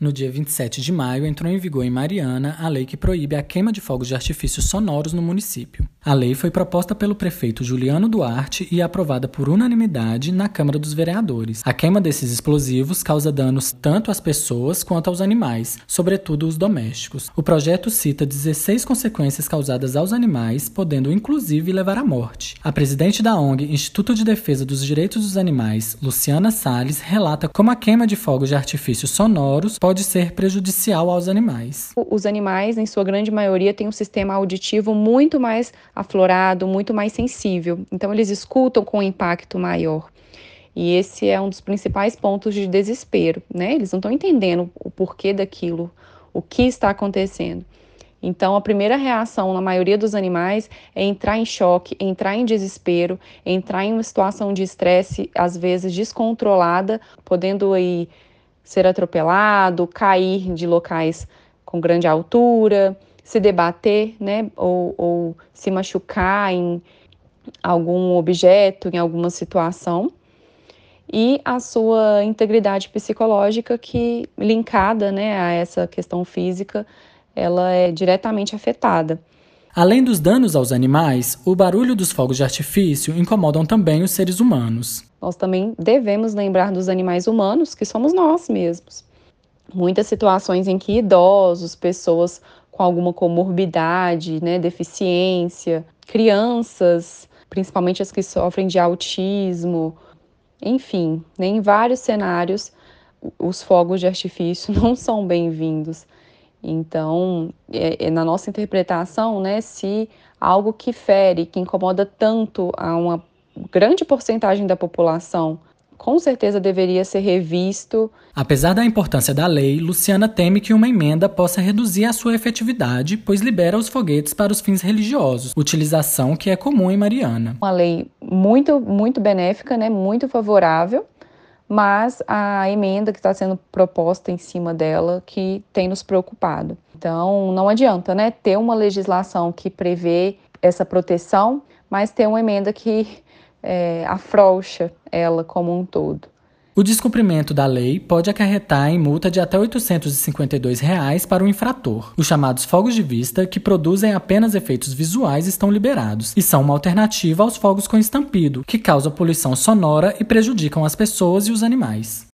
No dia 27 de maio, entrou em vigor em Mariana a lei que proíbe a queima de fogos de artifícios sonoros no município. A lei foi proposta pelo prefeito Juliano Duarte e aprovada por unanimidade na Câmara dos Vereadores. A queima desses explosivos causa danos tanto às pessoas quanto aos animais, sobretudo os domésticos. O projeto cita 16 consequências causadas aos animais, podendo inclusive levar à morte. A presidente da ONG Instituto de Defesa dos Direitos dos Animais, Luciana Salles, relata como a queima de fogos de artifícios sonoros pode ser prejudicial aos animais. Os animais, em sua grande maioria, têm um sistema auditivo muito mais aflorado, muito mais sensível. Então, eles escutam com um impacto maior. E esse é um dos principais pontos de desespero, né? Eles não estão entendendo o porquê daquilo, o que está acontecendo. Então, a primeira reação na maioria dos animais é entrar em choque, entrar em desespero, entrar em uma situação de estresse, às vezes descontrolada, podendo aí ser atropelado, cair de locais com grande altura, se debater, né, ou, ou se machucar em algum objeto, em alguma situação, e a sua integridade psicológica que linkada, né, a essa questão física, ela é diretamente afetada. Além dos danos aos animais, o barulho dos fogos de artifício incomodam também os seres humanos. Nós também devemos lembrar dos animais humanos, que somos nós mesmos. Muitas situações em que idosos, pessoas com alguma comorbidade, né, deficiência, crianças, principalmente as que sofrem de autismo, enfim, né, em vários cenários, os fogos de artifício não são bem-vindos. Então, é, é, na nossa interpretação, né, se algo que fere, que incomoda tanto a uma grande porcentagem da população, com certeza deveria ser revisto. Apesar da importância da lei, Luciana teme que uma emenda possa reduzir a sua efetividade, pois libera os foguetes para os fins religiosos, utilização que é comum em Mariana. Uma lei muito, muito benéfica, né, muito favorável, mas a emenda que está sendo proposta em cima dela que tem nos preocupado. Então, não adianta, né, ter uma legislação que prevê essa proteção, mas ter uma emenda que é, afrouxa ela como um todo. O descumprimento da lei pode acarretar em multa de até 852 reais para o infrator. Os chamados fogos de vista, que produzem apenas efeitos visuais, estão liberados e são uma alternativa aos fogos com estampido, que causam poluição sonora e prejudicam as pessoas e os animais.